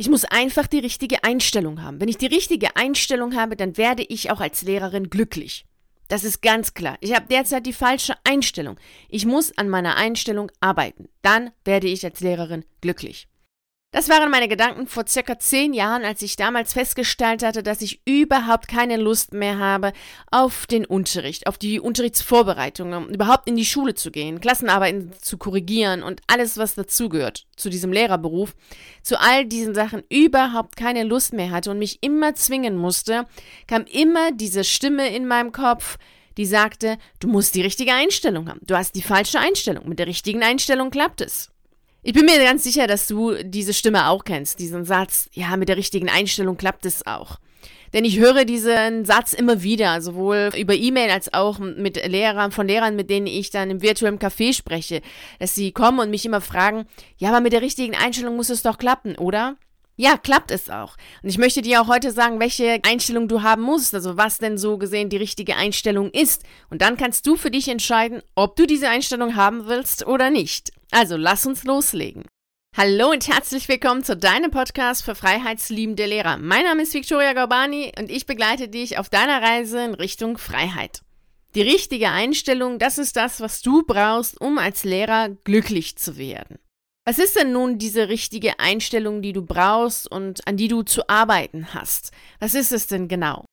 Ich muss einfach die richtige Einstellung haben. Wenn ich die richtige Einstellung habe, dann werde ich auch als Lehrerin glücklich. Das ist ganz klar. Ich habe derzeit die falsche Einstellung. Ich muss an meiner Einstellung arbeiten. Dann werde ich als Lehrerin glücklich. Das waren meine Gedanken vor circa zehn Jahren, als ich damals festgestellt hatte, dass ich überhaupt keine Lust mehr habe auf den Unterricht, auf die Unterrichtsvorbereitung, um überhaupt in die Schule zu gehen, Klassenarbeiten zu korrigieren und alles, was dazugehört zu diesem Lehrerberuf, zu all diesen Sachen überhaupt keine Lust mehr hatte und mich immer zwingen musste, kam immer diese Stimme in meinem Kopf, die sagte, du musst die richtige Einstellung haben. Du hast die falsche Einstellung. Mit der richtigen Einstellung klappt es. Ich bin mir ganz sicher, dass du diese Stimme auch kennst, diesen Satz, ja, mit der richtigen Einstellung klappt es auch. Denn ich höre diesen Satz immer wieder, sowohl über E-Mail als auch mit Lehrern, von Lehrern, mit denen ich dann im virtuellen Café spreche, dass sie kommen und mich immer fragen, ja, aber mit der richtigen Einstellung muss es doch klappen, oder? Ja, klappt es auch. Und ich möchte dir auch heute sagen, welche Einstellung du haben musst, also was denn so gesehen die richtige Einstellung ist. Und dann kannst du für dich entscheiden, ob du diese Einstellung haben willst oder nicht. Also lass uns loslegen. Hallo und herzlich willkommen zu deinem Podcast für freiheitsliebende Lehrer. Mein Name ist Victoria Gorbani und ich begleite dich auf deiner Reise in Richtung Freiheit. Die richtige Einstellung, das ist das, was du brauchst, um als Lehrer glücklich zu werden. Was ist denn nun diese richtige Einstellung, die du brauchst und an die du zu arbeiten hast? Was ist es denn genau?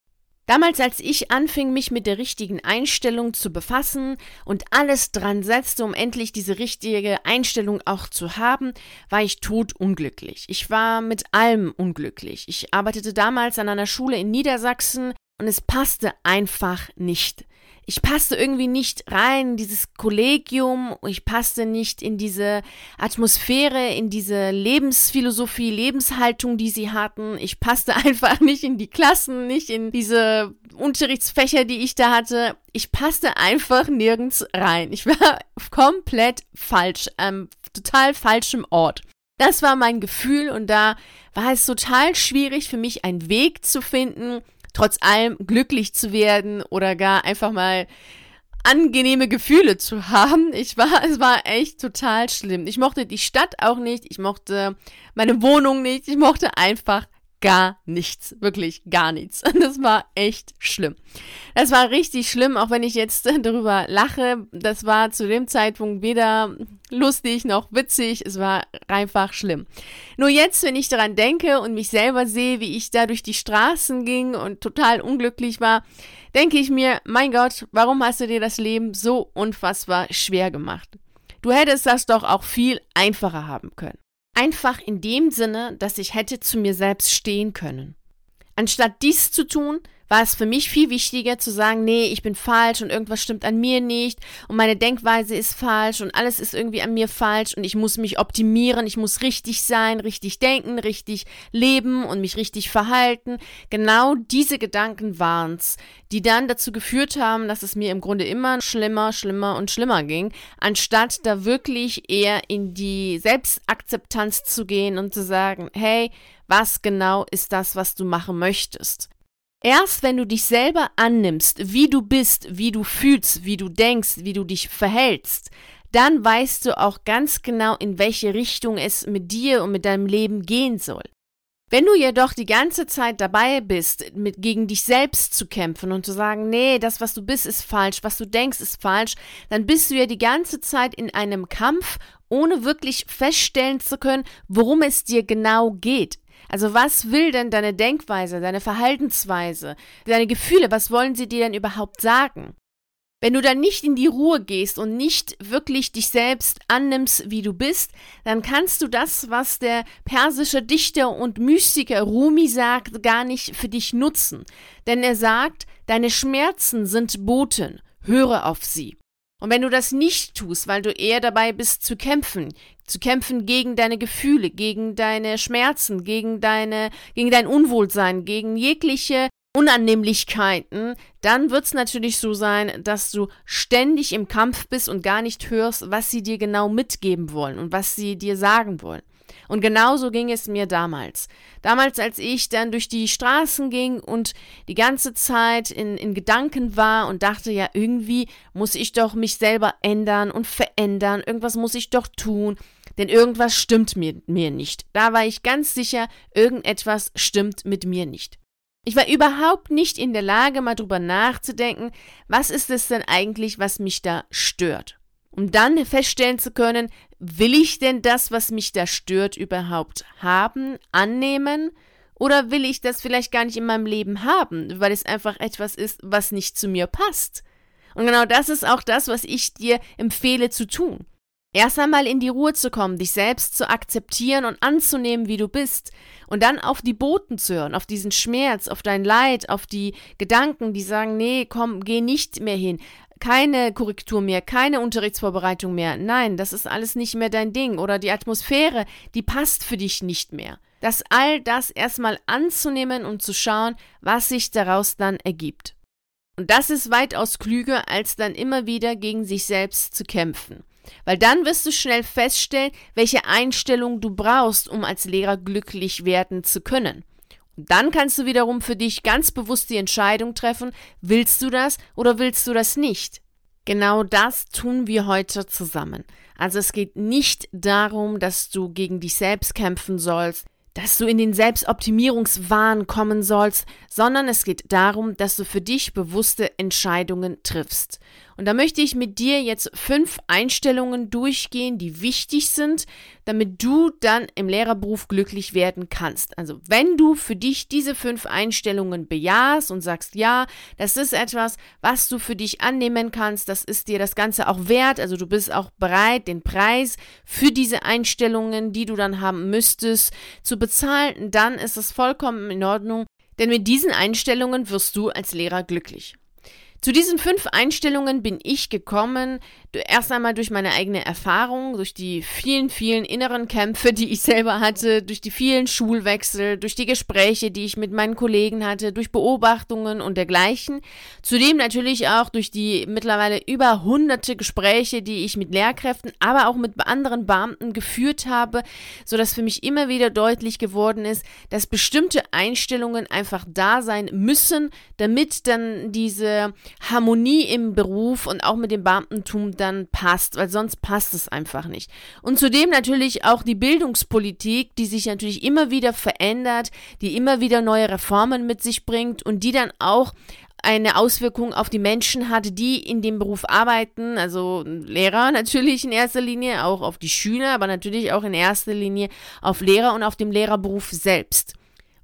Damals, als ich anfing, mich mit der richtigen Einstellung zu befassen und alles dran setzte, um endlich diese richtige Einstellung auch zu haben, war ich totunglücklich. Ich war mit allem unglücklich. Ich arbeitete damals an einer Schule in Niedersachsen und es passte einfach nicht ich passte irgendwie nicht rein in dieses Kollegium, ich passte nicht in diese Atmosphäre, in diese Lebensphilosophie, Lebenshaltung, die sie hatten. Ich passte einfach nicht in die Klassen, nicht in diese Unterrichtsfächer, die ich da hatte. Ich passte einfach nirgends rein. Ich war komplett falsch, am total falschem Ort. Das war mein Gefühl und da war es total schwierig für mich, einen Weg zu finden, trotz allem glücklich zu werden oder gar einfach mal angenehme Gefühle zu haben. Ich war, es war echt total schlimm. Ich mochte die Stadt auch nicht, ich mochte meine Wohnung nicht, ich mochte einfach gar nichts, wirklich gar nichts. Das war echt schlimm. Das war richtig schlimm, auch wenn ich jetzt darüber lache. Das war zu dem Zeitpunkt weder lustig noch witzig. Es war einfach schlimm. Nur jetzt, wenn ich daran denke und mich selber sehe, wie ich da durch die Straßen ging und total unglücklich war, denke ich mir, mein Gott, warum hast du dir das Leben so unfassbar schwer gemacht? Du hättest das doch auch viel einfacher haben können. Einfach in dem Sinne, dass ich hätte zu mir selbst stehen können. Anstatt dies zu tun, war es für mich viel wichtiger zu sagen, nee, ich bin falsch und irgendwas stimmt an mir nicht und meine Denkweise ist falsch und alles ist irgendwie an mir falsch und ich muss mich optimieren, ich muss richtig sein, richtig denken, richtig leben und mich richtig verhalten. Genau diese Gedanken waren's, die dann dazu geführt haben, dass es mir im Grunde immer schlimmer, schlimmer und schlimmer ging, anstatt da wirklich eher in die Selbstakzeptanz zu gehen und zu sagen, hey, was genau ist das, was du machen möchtest? Erst wenn du dich selber annimmst, wie du bist, wie du fühlst, wie du denkst, wie du dich verhältst, dann weißt du auch ganz genau, in welche Richtung es mit dir und mit deinem Leben gehen soll. Wenn du jedoch die ganze Zeit dabei bist, mit gegen dich selbst zu kämpfen und zu sagen, nee, das, was du bist, ist falsch, was du denkst, ist falsch, dann bist du ja die ganze Zeit in einem Kampf, ohne wirklich feststellen zu können, worum es dir genau geht. Also was will denn deine Denkweise, deine Verhaltensweise, deine Gefühle, was wollen sie dir denn überhaupt sagen? Wenn du dann nicht in die Ruhe gehst und nicht wirklich dich selbst annimmst, wie du bist, dann kannst du das, was der persische Dichter und Mystiker Rumi sagt, gar nicht für dich nutzen. Denn er sagt, deine Schmerzen sind Boten, höre auf sie. Und wenn du das nicht tust, weil du eher dabei bist zu kämpfen, zu kämpfen gegen deine Gefühle, gegen deine Schmerzen, gegen deine, gegen dein Unwohlsein, gegen jegliche Unannehmlichkeiten, dann wird es natürlich so sein, dass du ständig im Kampf bist und gar nicht hörst, was sie dir genau mitgeben wollen und was sie dir sagen wollen. Und genauso ging es mir damals. Damals, als ich dann durch die Straßen ging und die ganze Zeit in, in Gedanken war und dachte, ja, irgendwie muss ich doch mich selber ändern und verändern, irgendwas muss ich doch tun. Denn irgendwas stimmt mit mir nicht. Da war ich ganz sicher, irgendetwas stimmt mit mir nicht. Ich war überhaupt nicht in der Lage, mal drüber nachzudenken, was ist es denn eigentlich, was mich da stört. Um dann feststellen zu können, will ich denn das, was mich da stört, überhaupt haben, annehmen? Oder will ich das vielleicht gar nicht in meinem Leben haben, weil es einfach etwas ist, was nicht zu mir passt? Und genau das ist auch das, was ich dir empfehle zu tun. Erst einmal in die Ruhe zu kommen, dich selbst zu akzeptieren und anzunehmen, wie du bist, und dann auf die Boten zu hören, auf diesen Schmerz, auf dein Leid, auf die Gedanken, die sagen, nee, komm, geh nicht mehr hin, keine Korrektur mehr, keine Unterrichtsvorbereitung mehr. Nein, das ist alles nicht mehr dein Ding oder die Atmosphäre, die passt für dich nicht mehr. Das all das erstmal anzunehmen und zu schauen, was sich daraus dann ergibt. Und das ist weitaus klüger, als dann immer wieder gegen sich selbst zu kämpfen. Weil dann wirst du schnell feststellen, welche Einstellung du brauchst, um als Lehrer glücklich werden zu können. Dann kannst du wiederum für dich ganz bewusst die Entscheidung treffen, willst du das oder willst du das nicht? Genau das tun wir heute zusammen. Also es geht nicht darum, dass du gegen dich selbst kämpfen sollst, dass du in den Selbstoptimierungswahn kommen sollst, sondern es geht darum, dass du für dich bewusste Entscheidungen triffst. Und da möchte ich mit dir jetzt fünf Einstellungen durchgehen, die wichtig sind, damit du dann im Lehrerberuf glücklich werden kannst. Also wenn du für dich diese fünf Einstellungen bejahst und sagst, ja, das ist etwas, was du für dich annehmen kannst, das ist dir das Ganze auch wert, also du bist auch bereit, den Preis für diese Einstellungen, die du dann haben müsstest, zu bezahlen, dann ist es vollkommen in Ordnung, denn mit diesen Einstellungen wirst du als Lehrer glücklich. Zu diesen fünf Einstellungen bin ich gekommen, erst einmal durch meine eigene Erfahrung, durch die vielen, vielen inneren Kämpfe, die ich selber hatte, durch die vielen Schulwechsel, durch die Gespräche, die ich mit meinen Kollegen hatte, durch Beobachtungen und dergleichen. Zudem natürlich auch durch die mittlerweile über hunderte Gespräche, die ich mit Lehrkräften, aber auch mit anderen Beamten geführt habe, so dass für mich immer wieder deutlich geworden ist, dass bestimmte Einstellungen einfach da sein müssen, damit dann diese Harmonie im Beruf und auch mit dem Beamtentum dann passt, weil sonst passt es einfach nicht. Und zudem natürlich auch die Bildungspolitik, die sich natürlich immer wieder verändert, die immer wieder neue Reformen mit sich bringt und die dann auch eine Auswirkung auf die Menschen hat, die in dem Beruf arbeiten, also Lehrer natürlich in erster Linie, auch auf die Schüler, aber natürlich auch in erster Linie auf Lehrer und auf dem Lehrerberuf selbst.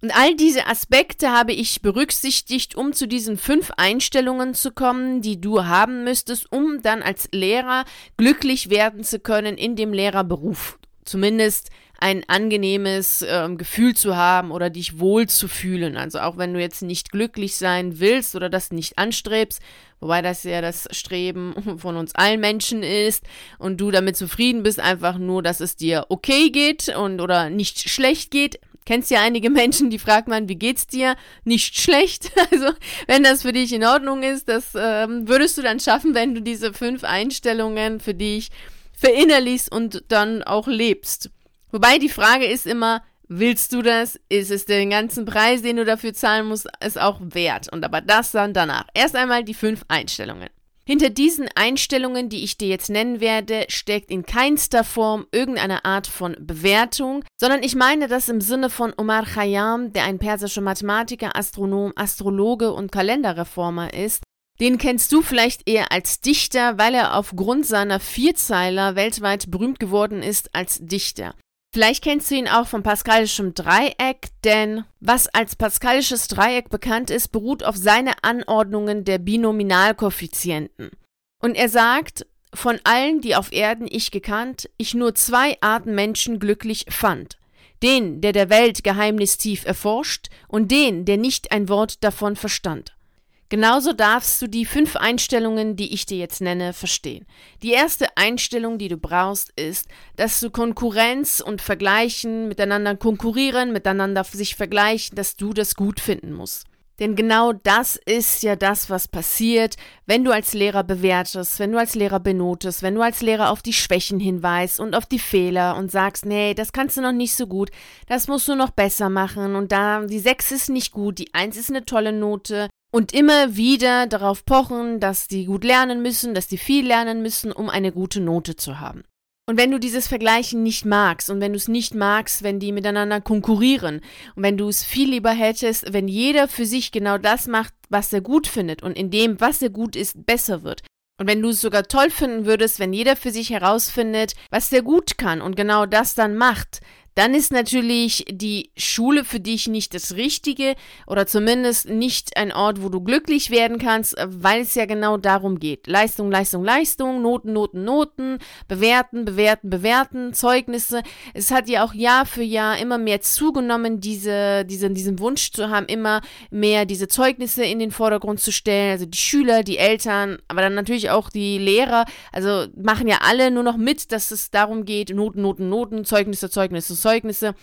Und all diese Aspekte habe ich berücksichtigt, um zu diesen fünf Einstellungen zu kommen, die du haben müsstest, um dann als Lehrer glücklich werden zu können in dem Lehrerberuf. Zumindest ein angenehmes äh, Gefühl zu haben oder dich wohl zu fühlen. Also auch wenn du jetzt nicht glücklich sein willst oder das nicht anstrebst, wobei das ja das Streben von uns allen Menschen ist und du damit zufrieden bist, einfach nur, dass es dir okay geht und oder nicht schlecht geht, kennst ja einige Menschen, die fragt man, wie geht's dir? Nicht schlecht. Also, wenn das für dich in Ordnung ist, das ähm, würdest du dann schaffen, wenn du diese fünf Einstellungen für dich verinnerlichst und dann auch lebst. Wobei die Frage ist immer, willst du das? Ist es den ganzen Preis, den du dafür zahlen musst, ist auch wert? Und aber das dann danach. Erst einmal die fünf Einstellungen. Hinter diesen Einstellungen, die ich dir jetzt nennen werde, steckt in keinster Form irgendeine Art von Bewertung, sondern ich meine das im Sinne von Omar Khayyam, der ein persischer Mathematiker, Astronom, Astrologe und Kalenderreformer ist. Den kennst du vielleicht eher als Dichter, weil er aufgrund seiner Vierzeiler weltweit berühmt geworden ist als Dichter. Vielleicht kennst du ihn auch vom pascalischen Dreieck, denn was als pascalisches Dreieck bekannt ist, beruht auf seine Anordnungen der Binominalkoeffizienten. Und er sagt, von allen, die auf Erden ich gekannt, ich nur zwei Arten Menschen glücklich fand. Den, der der Welt Geheimnis tief erforscht, und den, der nicht ein Wort davon verstand. Genauso darfst du die fünf Einstellungen, die ich dir jetzt nenne, verstehen. Die erste Einstellung, die du brauchst, ist, dass du Konkurrenz und Vergleichen miteinander konkurrieren, miteinander sich vergleichen, dass du das gut finden musst. Denn genau das ist ja das, was passiert, wenn du als Lehrer bewertest, wenn du als Lehrer benotest, wenn du als Lehrer auf die Schwächen hinweist und auf die Fehler und sagst, nee, das kannst du noch nicht so gut, das musst du noch besser machen und da die 6 ist nicht gut, die 1 ist eine tolle Note, und immer wieder darauf pochen, dass die gut lernen müssen, dass die viel lernen müssen, um eine gute Note zu haben. Und wenn du dieses Vergleichen nicht magst und wenn du es nicht magst, wenn die miteinander konkurrieren und wenn du es viel lieber hättest, wenn jeder für sich genau das macht, was er gut findet und in dem, was er gut ist, besser wird. Und wenn du es sogar toll finden würdest, wenn jeder für sich herausfindet, was er gut kann und genau das dann macht, dann ist natürlich die Schule für dich nicht das Richtige oder zumindest nicht ein Ort, wo du glücklich werden kannst, weil es ja genau darum geht. Leistung, Leistung, Leistung, Noten, Noten, Noten, bewerten, bewerten, bewerten, Zeugnisse. Es hat ja auch Jahr für Jahr immer mehr zugenommen, diese, diese, diesen Wunsch zu haben, immer mehr diese Zeugnisse in den Vordergrund zu stellen. Also die Schüler, die Eltern, aber dann natürlich auch die Lehrer. Also machen ja alle nur noch mit, dass es darum geht, Noten, Noten, Noten, Zeugnisse, Zeugnisse, Zeugnisse.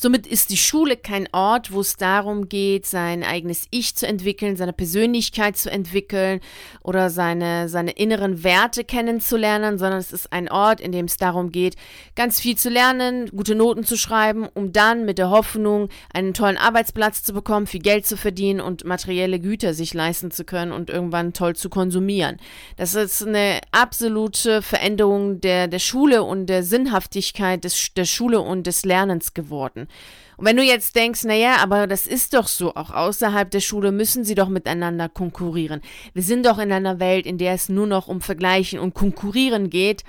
Somit ist die Schule kein Ort, wo es darum geht, sein eigenes Ich zu entwickeln, seine Persönlichkeit zu entwickeln oder seine, seine inneren Werte kennenzulernen, sondern es ist ein Ort, in dem es darum geht, ganz viel zu lernen, gute Noten zu schreiben, um dann mit der Hoffnung, einen tollen Arbeitsplatz zu bekommen, viel Geld zu verdienen und materielle Güter sich leisten zu können und irgendwann toll zu konsumieren. Das ist eine absolute Veränderung der, der Schule und der Sinnhaftigkeit des, der Schule und des Lernens geworden. Und wenn du jetzt denkst, naja, aber das ist doch so, auch außerhalb der Schule müssen sie doch miteinander konkurrieren. Wir sind doch in einer Welt, in der es nur noch um Vergleichen und Konkurrieren geht.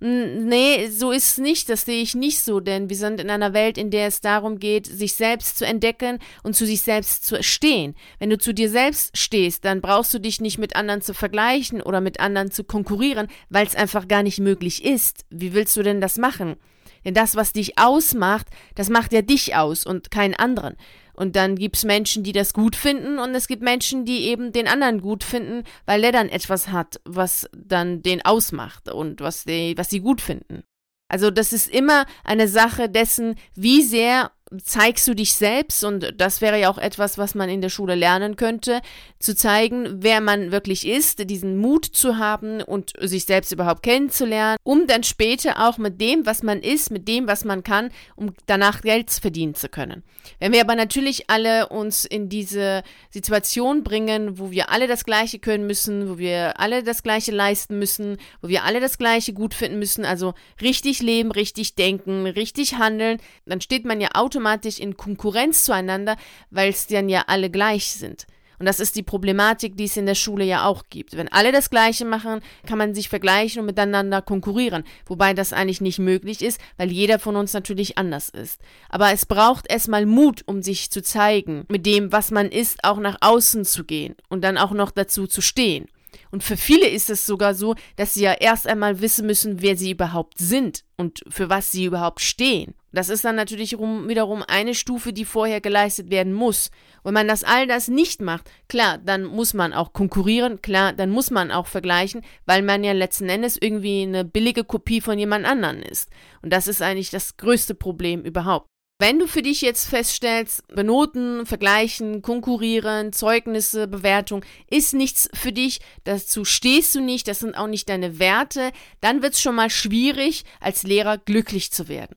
Nee, so ist es nicht, das sehe ich nicht so, denn wir sind in einer Welt, in der es darum geht, sich selbst zu entdecken und zu sich selbst zu stehen. Wenn du zu dir selbst stehst, dann brauchst du dich nicht mit anderen zu vergleichen oder mit anderen zu konkurrieren, weil es einfach gar nicht möglich ist. Wie willst du denn das machen? Denn das, was dich ausmacht, das macht ja dich aus und keinen anderen. Und dann gibt es Menschen, die das gut finden und es gibt Menschen, die eben den anderen gut finden, weil der dann etwas hat, was dann den ausmacht und was, die, was sie gut finden. Also das ist immer eine Sache dessen, wie sehr zeigst du dich selbst und das wäre ja auch etwas, was man in der Schule lernen könnte, zu zeigen, wer man wirklich ist, diesen Mut zu haben und sich selbst überhaupt kennenzulernen, um dann später auch mit dem, was man ist, mit dem, was man kann, um danach Geld verdienen zu können. Wenn wir aber natürlich alle uns in diese Situation bringen, wo wir alle das Gleiche können müssen, wo wir alle das Gleiche leisten müssen, wo wir alle das Gleiche gut finden müssen, also richtig leben, richtig denken, richtig handeln, dann steht man ja automatisch automatisch in Konkurrenz zueinander, weil es dann ja alle gleich sind. Und das ist die Problematik, die es in der Schule ja auch gibt. Wenn alle das Gleiche machen, kann man sich vergleichen und miteinander konkurrieren. Wobei das eigentlich nicht möglich ist, weil jeder von uns natürlich anders ist. Aber es braucht erstmal Mut, um sich zu zeigen, mit dem, was man ist, auch nach außen zu gehen und dann auch noch dazu zu stehen. Und für viele ist es sogar so, dass sie ja erst einmal wissen müssen, wer sie überhaupt sind und für was sie überhaupt stehen. Das ist dann natürlich wiederum eine Stufe, die vorher geleistet werden muss. Wenn man das all das nicht macht, klar, dann muss man auch konkurrieren, klar, dann muss man auch vergleichen, weil man ja letzten Endes irgendwie eine billige Kopie von jemand anderen ist. Und das ist eigentlich das größte Problem überhaupt. Wenn du für dich jetzt feststellst, benoten, vergleichen, konkurrieren, Zeugnisse, Bewertung ist nichts für dich, dazu stehst du nicht, das sind auch nicht deine Werte, dann wird es schon mal schwierig, als Lehrer glücklich zu werden.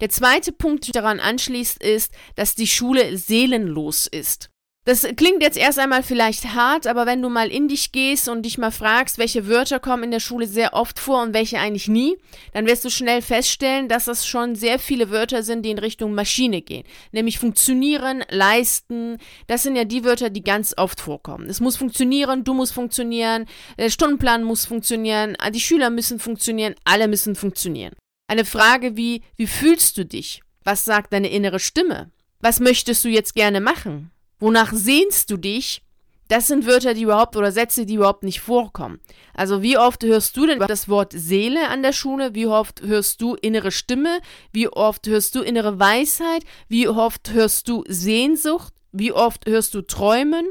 Der zweite Punkt, der daran anschließt, ist, dass die Schule seelenlos ist. Das klingt jetzt erst einmal vielleicht hart, aber wenn du mal in dich gehst und dich mal fragst, welche Wörter kommen in der Schule sehr oft vor und welche eigentlich nie, dann wirst du schnell feststellen, dass das schon sehr viele Wörter sind, die in Richtung Maschine gehen. Nämlich funktionieren, leisten. Das sind ja die Wörter, die ganz oft vorkommen. Es muss funktionieren, du musst funktionieren, der Stundenplan muss funktionieren, die Schüler müssen funktionieren, alle müssen funktionieren. Eine Frage wie, wie fühlst du dich? Was sagt deine innere Stimme? Was möchtest du jetzt gerne machen? Wonach sehnst du dich? Das sind Wörter, die überhaupt oder Sätze, die überhaupt nicht vorkommen. Also wie oft hörst du denn das Wort Seele an der Schule? Wie oft hörst du innere Stimme? Wie oft hörst du innere Weisheit? Wie oft hörst du Sehnsucht? Wie oft hörst du Träumen?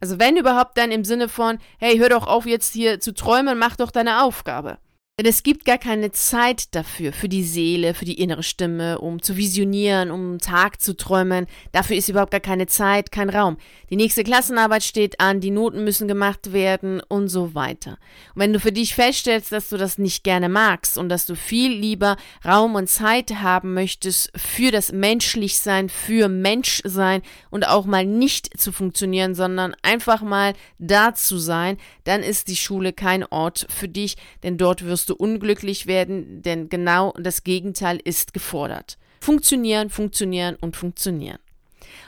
Also wenn überhaupt dann im Sinne von, hey, hör doch auf jetzt hier zu träumen, mach doch deine Aufgabe. Denn es gibt gar keine Zeit dafür, für die Seele, für die innere Stimme, um zu visionieren, um Tag zu träumen. Dafür ist überhaupt gar keine Zeit, kein Raum. Die nächste Klassenarbeit steht an, die Noten müssen gemacht werden und so weiter. Und wenn du für dich feststellst, dass du das nicht gerne magst und dass du viel lieber Raum und Zeit haben möchtest für das Menschlichsein, für Menschsein und auch mal nicht zu funktionieren, sondern einfach mal da zu sein, dann ist die Schule kein Ort für dich, denn dort wirst du unglücklich werden, denn genau das Gegenteil ist gefordert. Funktionieren, funktionieren und funktionieren.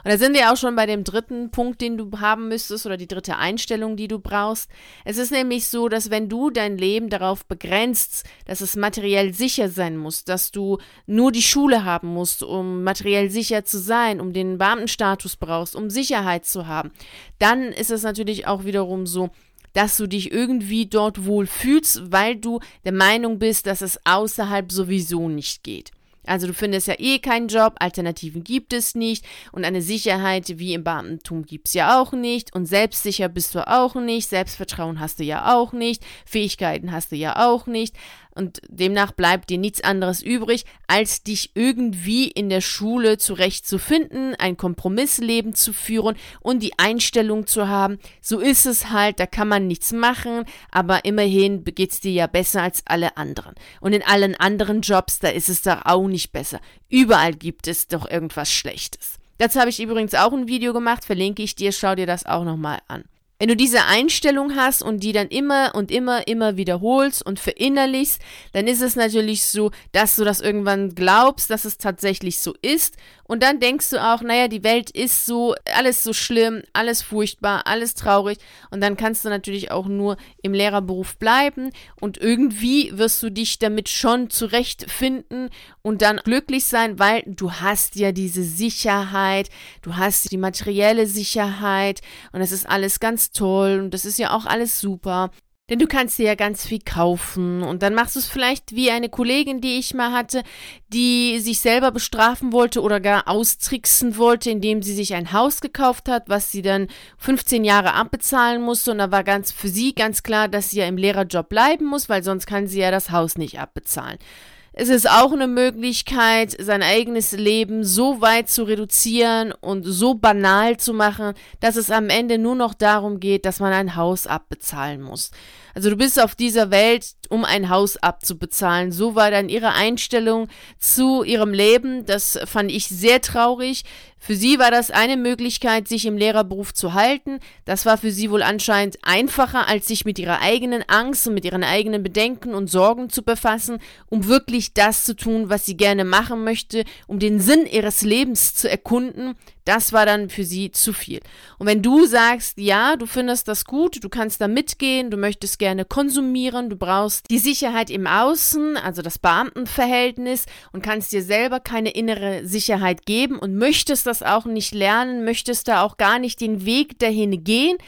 Und da sind wir auch schon bei dem dritten Punkt, den du haben müsstest oder die dritte Einstellung, die du brauchst. Es ist nämlich so, dass wenn du dein Leben darauf begrenzt, dass es materiell sicher sein muss, dass du nur die Schule haben musst, um materiell sicher zu sein, um den Beamtenstatus brauchst, um Sicherheit zu haben, dann ist es natürlich auch wiederum so, dass du dich irgendwie dort wohl fühlst, weil du der Meinung bist, dass es außerhalb sowieso nicht geht. Also du findest ja eh keinen Job, Alternativen gibt es nicht und eine Sicherheit wie im Beamtentum gibt es ja auch nicht und selbstsicher bist du auch nicht, Selbstvertrauen hast du ja auch nicht, Fähigkeiten hast du ja auch nicht. Und demnach bleibt dir nichts anderes übrig, als dich irgendwie in der Schule zurechtzufinden, ein Kompromissleben zu führen und die Einstellung zu haben, so ist es halt, da kann man nichts machen, aber immerhin geht es dir ja besser als alle anderen. Und in allen anderen Jobs, da ist es doch auch nicht besser. Überall gibt es doch irgendwas Schlechtes. Dazu habe ich übrigens auch ein Video gemacht, verlinke ich dir, schau dir das auch nochmal an. Wenn du diese Einstellung hast und die dann immer und immer, immer wiederholst und verinnerlichst, dann ist es natürlich so, dass du das irgendwann glaubst, dass es tatsächlich so ist. Und dann denkst du auch, naja, die Welt ist so, alles so schlimm, alles furchtbar, alles traurig. Und dann kannst du natürlich auch nur im Lehrerberuf bleiben und irgendwie wirst du dich damit schon zurechtfinden und dann glücklich sein, weil du hast ja diese Sicherheit, du hast die materielle Sicherheit und es ist alles ganz toll und das ist ja auch alles super. Denn du kannst dir ja ganz viel kaufen und dann machst du es vielleicht wie eine Kollegin, die ich mal hatte, die sich selber bestrafen wollte oder gar austricksen wollte, indem sie sich ein Haus gekauft hat, was sie dann 15 Jahre abbezahlen musste und da war ganz für sie ganz klar, dass sie ja im Lehrerjob bleiben muss, weil sonst kann sie ja das Haus nicht abbezahlen. Es ist auch eine Möglichkeit, sein eigenes Leben so weit zu reduzieren und so banal zu machen, dass es am Ende nur noch darum geht, dass man ein Haus abbezahlen muss. Also du bist auf dieser Welt, um ein Haus abzubezahlen. So war dann ihre Einstellung zu ihrem Leben. Das fand ich sehr traurig. Für sie war das eine Möglichkeit, sich im Lehrerberuf zu halten. Das war für sie wohl anscheinend einfacher, als sich mit ihrer eigenen Angst und mit ihren eigenen Bedenken und Sorgen zu befassen, um wirklich das zu tun, was sie gerne machen möchte, um den Sinn ihres Lebens zu erkunden. Das war dann für sie zu viel. Und wenn du sagst, ja, du findest das gut, du kannst da mitgehen, du möchtest gerne konsumieren, du brauchst die Sicherheit im Außen, also das Beamtenverhältnis und kannst dir selber keine innere Sicherheit geben und möchtest das auch nicht lernen, möchtest da auch gar nicht den Weg dahin gehen,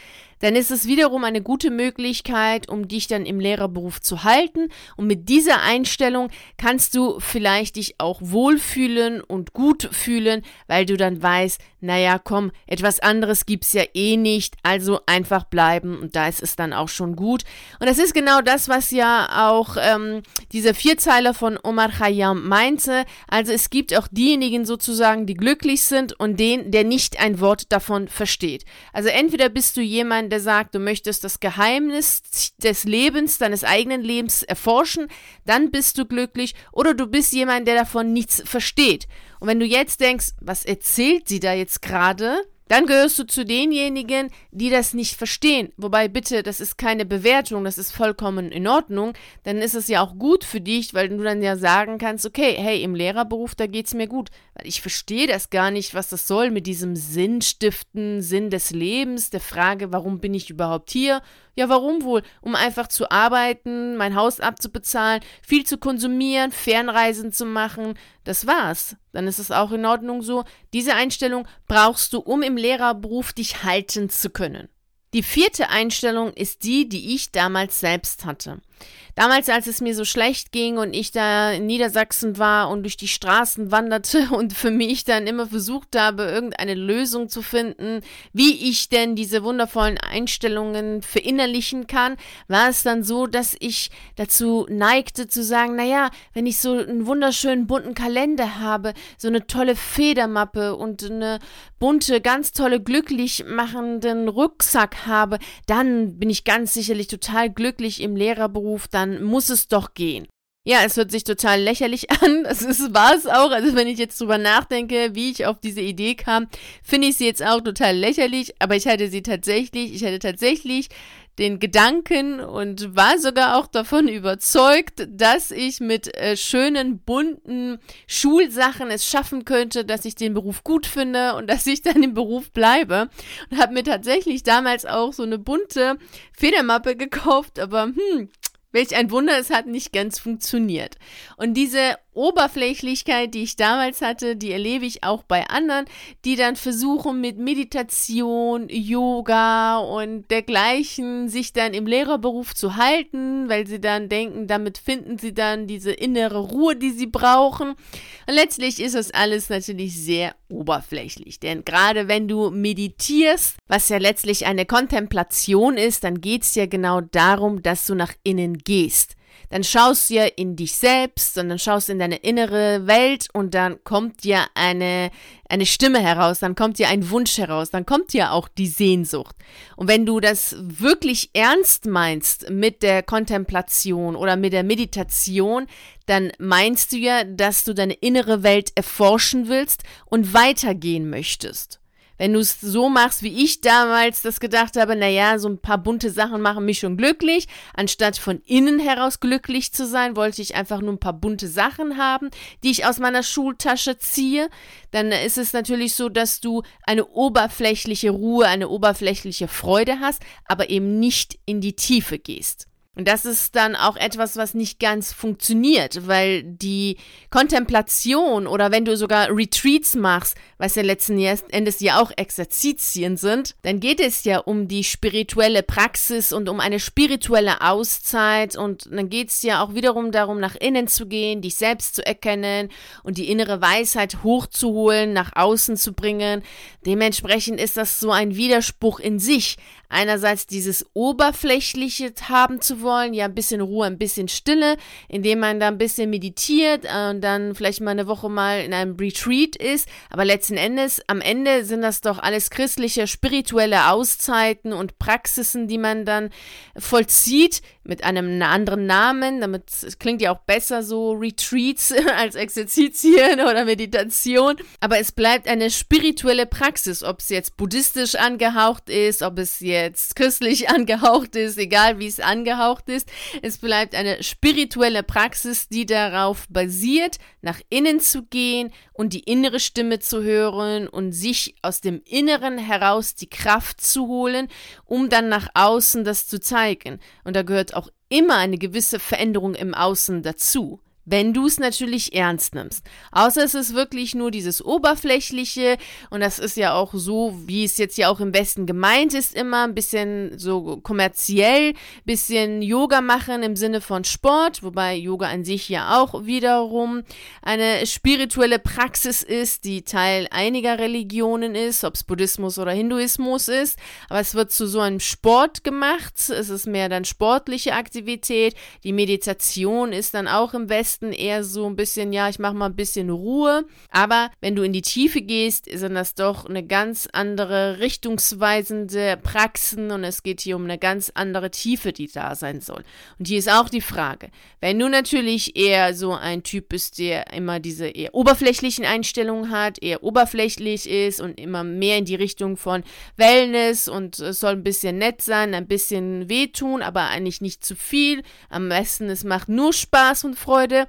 dann ist es wiederum eine gute Möglichkeit, um dich dann im Lehrerberuf zu halten. Und mit dieser Einstellung kannst du vielleicht dich auch wohlfühlen und gut fühlen, weil du dann weißt, naja, komm, etwas anderes gibt es ja eh nicht, also einfach bleiben und da ist es dann auch schon gut. Und das ist genau das, was ja auch ähm, dieser Vierzeiler von Omar Khayyam meinte. Also es gibt auch diejenigen sozusagen, die glücklich sind und den, der nicht ein Wort davon versteht. Also entweder bist du jemand, der sagt, du möchtest das Geheimnis des Lebens, deines eigenen Lebens erforschen, dann bist du glücklich, oder du bist jemand, der davon nichts versteht. Und wenn du jetzt denkst, was erzählt sie da jetzt gerade? dann gehörst du zu denjenigen, die das nicht verstehen. Wobei bitte, das ist keine Bewertung, das ist vollkommen in Ordnung. Dann ist es ja auch gut für dich, weil du dann ja sagen kannst, okay, hey, im Lehrerberuf, da geht es mir gut. Weil ich verstehe das gar nicht, was das soll mit diesem Sinnstiften, Sinn des Lebens, der Frage, warum bin ich überhaupt hier? Ja, warum wohl? Um einfach zu arbeiten, mein Haus abzubezahlen, viel zu konsumieren, Fernreisen zu machen. Das war's. Dann ist es auch in Ordnung so. Diese Einstellung brauchst du, um im Lehrerberuf dich halten zu können. Die vierte Einstellung ist die, die ich damals selbst hatte. Damals, als es mir so schlecht ging und ich da in Niedersachsen war und durch die Straßen wanderte und für mich dann immer versucht habe, irgendeine Lösung zu finden, wie ich denn diese wundervollen Einstellungen verinnerlichen kann, war es dann so, dass ich dazu neigte zu sagen, naja, wenn ich so einen wunderschönen bunten Kalender habe, so eine tolle Federmappe und eine bunte, ganz tolle, glücklich machenden Rucksack habe, dann bin ich ganz sicherlich total glücklich im Lehrerberuf, dann dann muss es doch gehen. Ja, es hört sich total lächerlich an. Das ist, war es auch. Also wenn ich jetzt drüber nachdenke, wie ich auf diese Idee kam, finde ich sie jetzt auch total lächerlich. Aber ich hatte sie tatsächlich, ich hatte tatsächlich den Gedanken und war sogar auch davon überzeugt, dass ich mit äh, schönen, bunten Schulsachen es schaffen könnte, dass ich den Beruf gut finde und dass ich dann im Beruf bleibe. Und habe mir tatsächlich damals auch so eine bunte Federmappe gekauft, aber hm, Welch ein Wunder, es hat nicht ganz funktioniert. Und diese Oberflächlichkeit, die ich damals hatte, die erlebe ich auch bei anderen, die dann versuchen mit Meditation, Yoga und dergleichen sich dann im Lehrerberuf zu halten, weil sie dann denken, damit finden sie dann diese innere Ruhe, die sie brauchen. Und letztlich ist das alles natürlich sehr oberflächlich, denn gerade wenn du meditierst, was ja letztlich eine Kontemplation ist, dann geht es ja genau darum, dass du nach innen gehst dann schaust du ja in dich selbst und dann schaust du in deine innere Welt und dann kommt ja eine, eine Stimme heraus, dann kommt ja ein Wunsch heraus, dann kommt ja auch die Sehnsucht. Und wenn du das wirklich ernst meinst mit der Kontemplation oder mit der Meditation, dann meinst du ja, dass du deine innere Welt erforschen willst und weitergehen möchtest. Wenn du es so machst, wie ich damals das gedacht habe, naja, so ein paar bunte Sachen machen mich schon glücklich, anstatt von innen heraus glücklich zu sein, wollte ich einfach nur ein paar bunte Sachen haben, die ich aus meiner Schultasche ziehe, dann ist es natürlich so, dass du eine oberflächliche Ruhe, eine oberflächliche Freude hast, aber eben nicht in die Tiefe gehst. Und das ist dann auch etwas, was nicht ganz funktioniert, weil die Kontemplation oder wenn du sogar Retreats machst, was ja letzten Endes ja auch Exerzitien sind, dann geht es ja um die spirituelle Praxis und um eine spirituelle Auszeit und dann geht es ja auch wiederum darum, nach innen zu gehen, dich selbst zu erkennen und die innere Weisheit hochzuholen, nach außen zu bringen. Dementsprechend ist das so ein Widerspruch in sich einerseits dieses Oberflächliche haben zu wollen, ja, ein bisschen Ruhe, ein bisschen Stille, indem man da ein bisschen meditiert äh, und dann vielleicht mal eine Woche mal in einem Retreat ist. Aber letzten Endes, am Ende sind das doch alles christliche, spirituelle Auszeiten und Praxisen, die man dann vollzieht mit einem anderen Namen. Damit es klingt ja auch besser so Retreats als Exerzitien oder Meditation. Aber es bleibt eine spirituelle Praxis, ob es jetzt buddhistisch angehaucht ist, ob es jetzt christlich angehaucht ist, egal wie es angehaucht ist. Es bleibt eine spirituelle Praxis, die darauf basiert, nach innen zu gehen und die innere Stimme zu hören und sich aus dem Inneren heraus die Kraft zu holen, um dann nach außen das zu zeigen. Und da gehört immer eine gewisse Veränderung im Außen dazu wenn du es natürlich ernst nimmst. Außer es ist wirklich nur dieses Oberflächliche und das ist ja auch so, wie es jetzt ja auch im Westen gemeint ist, immer ein bisschen so kommerziell, bisschen Yoga machen im Sinne von Sport, wobei Yoga an sich ja auch wiederum eine spirituelle Praxis ist, die Teil einiger Religionen ist, ob es Buddhismus oder Hinduismus ist, aber es wird zu so einem Sport gemacht, es ist mehr dann sportliche Aktivität, die Meditation ist dann auch im Westen Westen eher so ein bisschen, ja, ich mache mal ein bisschen Ruhe. Aber wenn du in die Tiefe gehst, sind das doch eine ganz andere richtungsweisende Praxen und es geht hier um eine ganz andere Tiefe, die da sein soll. Und hier ist auch die Frage, wenn du natürlich eher so ein Typ bist, der immer diese eher oberflächlichen Einstellungen hat, eher oberflächlich ist und immer mehr in die Richtung von Wellness und es soll ein bisschen nett sein, ein bisschen wehtun, aber eigentlich nicht zu viel. Am besten, es macht nur Spaß und Freude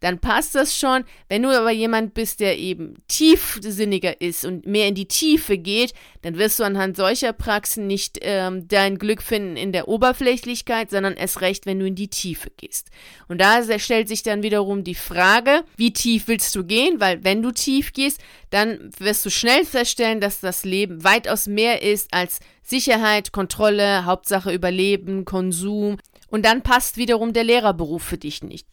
dann passt das schon. Wenn du aber jemand bist, der eben tiefsinniger ist und mehr in die Tiefe geht, dann wirst du anhand solcher Praxen nicht ähm, dein Glück finden in der Oberflächlichkeit, sondern erst recht, wenn du in die Tiefe gehst. Und da stellt sich dann wiederum die Frage, wie tief willst du gehen? Weil wenn du tief gehst, dann wirst du schnell feststellen, dass das Leben weitaus mehr ist als Sicherheit, Kontrolle, Hauptsache Überleben, Konsum. Und dann passt wiederum der Lehrerberuf für dich nicht.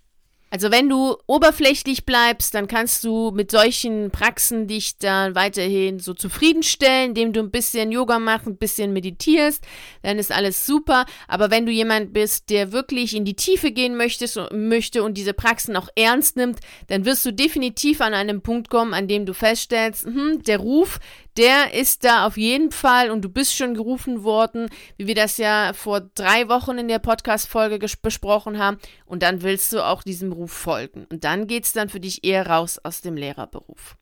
Also wenn du oberflächlich bleibst, dann kannst du mit solchen Praxen dich dann weiterhin so zufriedenstellen, indem du ein bisschen Yoga machst, ein bisschen meditierst, dann ist alles super. Aber wenn du jemand bist, der wirklich in die Tiefe gehen möchtest, möchte und diese Praxen auch ernst nimmt, dann wirst du definitiv an einem Punkt kommen, an dem du feststellst, hm, der Ruf, der ist da auf jeden Fall und du bist schon gerufen worden, wie wir das ja vor drei Wochen in der Podcast-Folge besprochen haben. Und dann willst du auch diesem Ruf folgen. Und dann geht es dann für dich eher raus aus dem Lehrerberuf.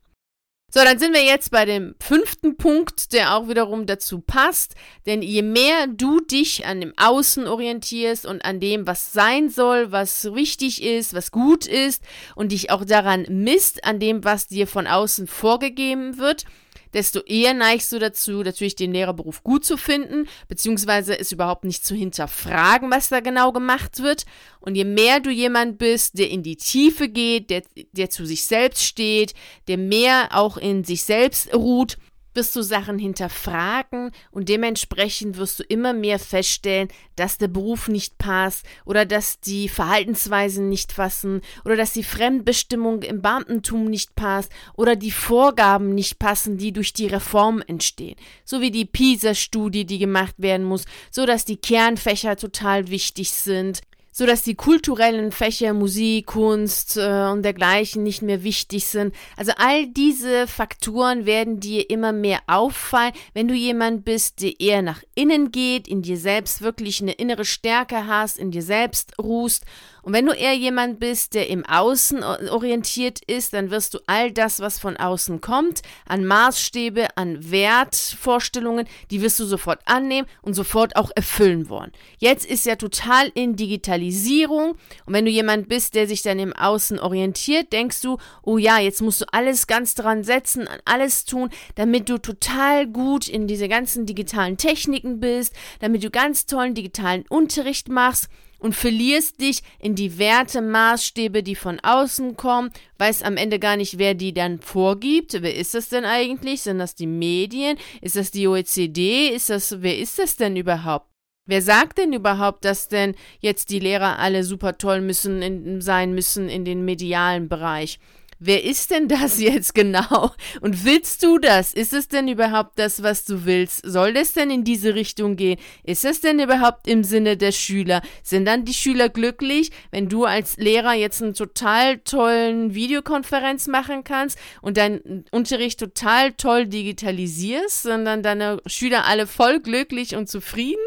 So, dann sind wir jetzt bei dem fünften Punkt, der auch wiederum dazu passt. Denn je mehr du dich an dem Außen orientierst und an dem, was sein soll, was wichtig ist, was gut ist und dich auch daran misst, an dem, was dir von außen vorgegeben wird, desto eher neigst du dazu, natürlich den Lehrerberuf gut zu finden, beziehungsweise es überhaupt nicht zu hinterfragen, was da genau gemacht wird. Und je mehr du jemand bist, der in die Tiefe geht, der, der zu sich selbst steht, der mehr auch in sich selbst ruht, wirst du Sachen hinterfragen und dementsprechend wirst du immer mehr feststellen, dass der Beruf nicht passt oder dass die Verhaltensweisen nicht passen oder dass die Fremdbestimmung im Beamtentum nicht passt oder die Vorgaben nicht passen, die durch die Reform entstehen. So wie die PISA-Studie, die gemacht werden muss, so dass die Kernfächer total wichtig sind, so dass die kulturellen Fächer Musik, Kunst äh, und dergleichen nicht mehr wichtig sind. Also all diese Faktoren werden dir immer mehr auffallen, wenn du jemand bist, der eher nach innen geht, in dir selbst wirklich eine innere Stärke hast, in dir selbst ruhst und wenn du eher jemand bist, der im Außen orientiert ist, dann wirst du all das, was von außen kommt, an Maßstäbe, an Wertvorstellungen, die wirst du sofort annehmen und sofort auch erfüllen wollen. Jetzt ist ja total in Digitalisierung und wenn du jemand bist, der sich dann im Außen orientiert, denkst du, oh ja, jetzt musst du alles ganz dran setzen, alles tun, damit du total gut in diese ganzen digitalen Techniken bist, damit du ganz tollen digitalen Unterricht machst und verlierst dich in die Werte, Maßstäbe, die von außen kommen, weißt am Ende gar nicht, wer die dann vorgibt. Wer ist das denn eigentlich? Sind das die Medien? Ist das die OECD? Ist das, wer ist das denn überhaupt? Wer sagt denn überhaupt, dass denn jetzt die Lehrer alle super toll müssen in, sein müssen in den medialen Bereich? Wer ist denn das jetzt genau? Und willst du das? Ist es denn überhaupt das, was du willst? Soll das denn in diese Richtung gehen? Ist es denn überhaupt im Sinne der Schüler? Sind dann die Schüler glücklich, wenn du als Lehrer jetzt einen total tollen Videokonferenz machen kannst und deinen Unterricht total toll digitalisierst, sondern deine Schüler alle voll glücklich und zufrieden?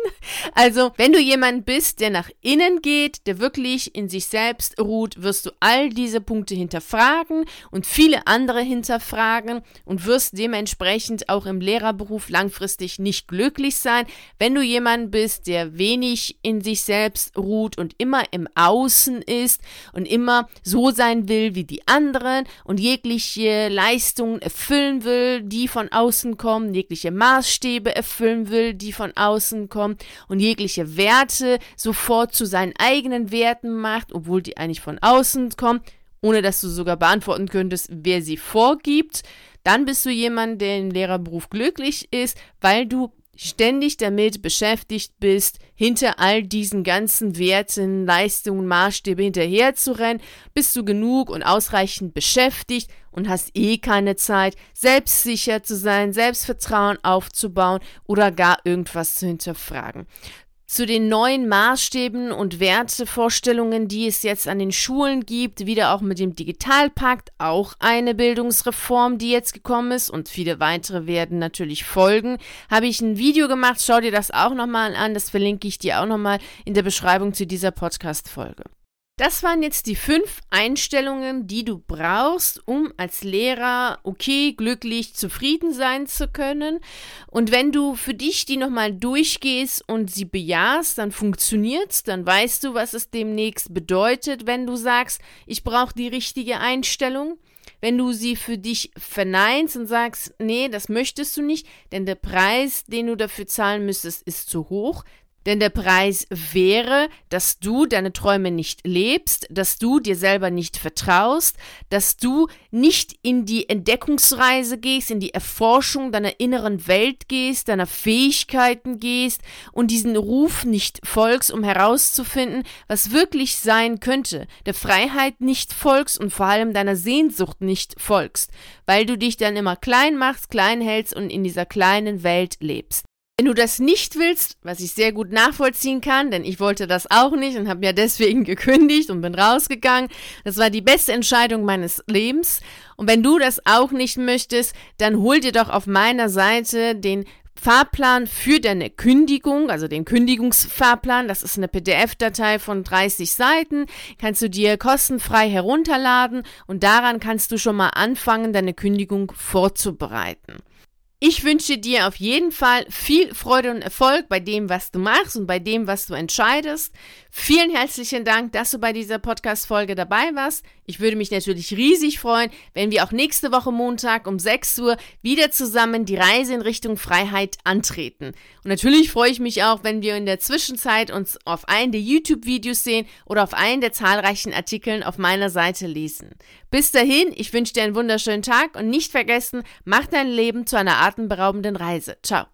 Also, wenn du jemand bist, der nach innen geht, der wirklich in sich selbst ruht, wirst du all diese Punkte hinterfragen und viele andere hinterfragen und wirst dementsprechend auch im Lehrerberuf langfristig nicht glücklich sein, wenn du jemand bist, der wenig in sich selbst ruht und immer im Außen ist und immer so sein will wie die anderen und jegliche Leistungen erfüllen will, die von außen kommen, jegliche Maßstäbe erfüllen will, die von außen kommen und jegliche Werte sofort zu seinen eigenen Werten macht, obwohl die eigentlich von außen kommen ohne dass du sogar beantworten könntest, wer sie vorgibt, dann bist du jemand, der im Lehrerberuf glücklich ist, weil du ständig damit beschäftigt bist, hinter all diesen ganzen Werten, Leistungen, Maßstäbe hinterher zu rennen, bist du genug und ausreichend beschäftigt und hast eh keine Zeit, selbstsicher zu sein, Selbstvertrauen aufzubauen oder gar irgendwas zu hinterfragen zu den neuen Maßstäben und Wertevorstellungen, die es jetzt an den Schulen gibt, wieder auch mit dem Digitalpakt, auch eine Bildungsreform, die jetzt gekommen ist und viele weitere werden natürlich folgen, habe ich ein Video gemacht, schau dir das auch nochmal an, das verlinke ich dir auch nochmal in der Beschreibung zu dieser Podcast-Folge. Das waren jetzt die fünf Einstellungen, die du brauchst, um als Lehrer okay, glücklich, zufrieden sein zu können. Und wenn du für dich die nochmal durchgehst und sie bejahst, dann funktioniert's, dann weißt du, was es demnächst bedeutet, wenn du sagst, ich brauche die richtige Einstellung. Wenn du sie für dich verneinst und sagst, nee, das möchtest du nicht, denn der Preis, den du dafür zahlen müsstest, ist zu hoch, denn der Preis wäre, dass du deine Träume nicht lebst, dass du dir selber nicht vertraust, dass du nicht in die Entdeckungsreise gehst, in die Erforschung deiner inneren Welt gehst, deiner Fähigkeiten gehst und diesen Ruf nicht folgst, um herauszufinden, was wirklich sein könnte, der Freiheit nicht folgst und vor allem deiner Sehnsucht nicht folgst, weil du dich dann immer klein machst, klein hältst und in dieser kleinen Welt lebst. Wenn du das nicht willst, was ich sehr gut nachvollziehen kann, denn ich wollte das auch nicht und habe mir deswegen gekündigt und bin rausgegangen. Das war die beste Entscheidung meines Lebens. Und wenn du das auch nicht möchtest, dann hol dir doch auf meiner Seite den Fahrplan für deine Kündigung, also den Kündigungsfahrplan. Das ist eine PDF-Datei von 30 Seiten. Kannst du dir kostenfrei herunterladen und daran kannst du schon mal anfangen, deine Kündigung vorzubereiten. Ich wünsche dir auf jeden Fall viel Freude und Erfolg bei dem, was du machst und bei dem, was du entscheidest. Vielen herzlichen Dank, dass du bei dieser Podcast-Folge dabei warst. Ich würde mich natürlich riesig freuen, wenn wir auch nächste Woche Montag um 6 Uhr wieder zusammen die Reise in Richtung Freiheit antreten. Und natürlich freue ich mich auch, wenn wir in der Zwischenzeit uns auf einen der YouTube-Videos sehen oder auf einen der zahlreichen Artikeln auf meiner Seite lesen. Bis dahin, ich wünsche dir einen wunderschönen Tag und nicht vergessen, mach dein Leben zu einer atemberaubenden Reise. Ciao.